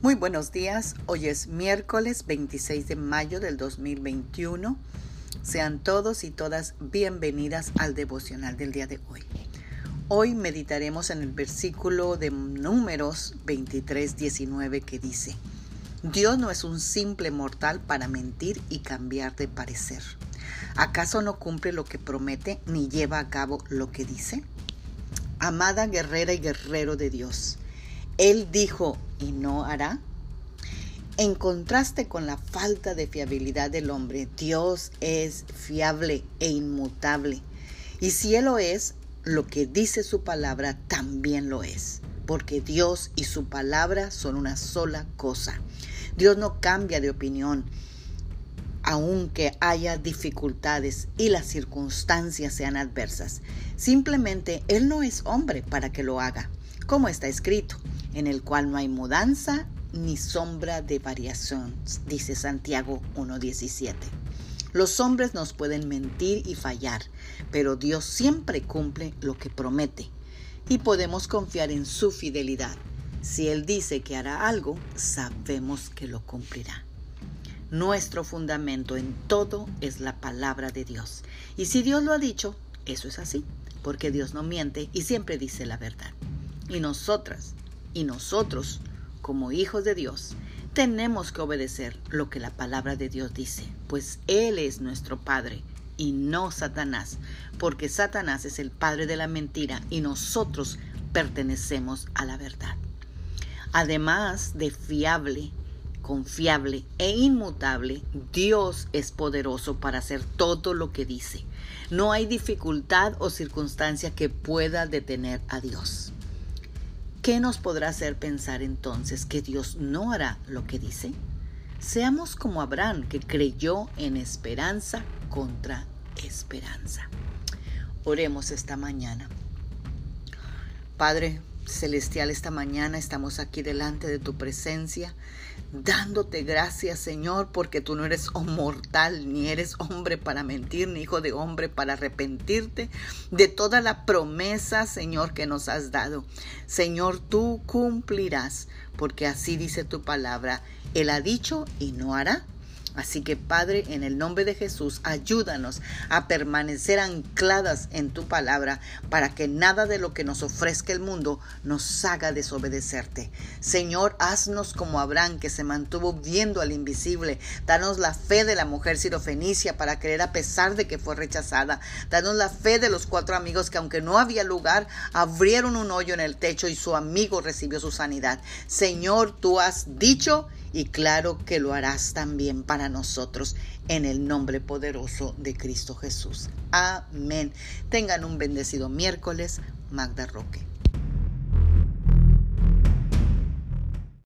Muy buenos días, hoy es miércoles 26 de mayo del 2021. Sean todos y todas bienvenidas al devocional del día de hoy. Hoy meditaremos en el versículo de números 23, 19 que dice, Dios no es un simple mortal para mentir y cambiar de parecer. ¿Acaso no cumple lo que promete ni lleva a cabo lo que dice? Amada guerrera y guerrero de Dios, Él dijo, y no hará? En contraste con la falta de fiabilidad del hombre, Dios es fiable e inmutable. Y si Él lo es, lo que dice su palabra también lo es, porque Dios y su palabra son una sola cosa. Dios no cambia de opinión, aunque haya dificultades y las circunstancias sean adversas. Simplemente Él no es hombre para que lo haga, como está escrito en el cual no hay mudanza ni sombra de variación, dice Santiago 1.17. Los hombres nos pueden mentir y fallar, pero Dios siempre cumple lo que promete y podemos confiar en su fidelidad. Si Él dice que hará algo, sabemos que lo cumplirá. Nuestro fundamento en todo es la palabra de Dios. Y si Dios lo ha dicho, eso es así, porque Dios no miente y siempre dice la verdad. Y nosotras y nosotros, como hijos de Dios, tenemos que obedecer lo que la palabra de Dios dice, pues Él es nuestro Padre y no Satanás, porque Satanás es el padre de la mentira y nosotros pertenecemos a la verdad. Además de fiable, confiable e inmutable, Dios es poderoso para hacer todo lo que dice. No hay dificultad o circunstancia que pueda detener a Dios. ¿Qué nos podrá hacer pensar entonces que Dios no hará lo que dice? Seamos como Abraham, que creyó en esperanza contra esperanza. Oremos esta mañana. Padre, celestial esta mañana estamos aquí delante de tu presencia, dándote gracias Señor, porque tú no eres mortal, ni eres hombre para mentir, ni hijo de hombre para arrepentirte de toda la promesa Señor que nos has dado. Señor, tú cumplirás, porque así dice tu palabra. Él ha dicho y no hará. Así que Padre, en el nombre de Jesús, ayúdanos a permanecer ancladas en tu palabra para que nada de lo que nos ofrezca el mundo nos haga desobedecerte. Señor, haznos como Abraham que se mantuvo viendo al invisible. Danos la fe de la mujer sirofenicia para creer a pesar de que fue rechazada. Danos la fe de los cuatro amigos que aunque no había lugar, abrieron un hoyo en el techo y su amigo recibió su sanidad. Señor, tú has dicho y claro que lo harás también para nosotros en el nombre poderoso de Cristo Jesús. Amén. Tengan un bendecido miércoles, Magda Roque.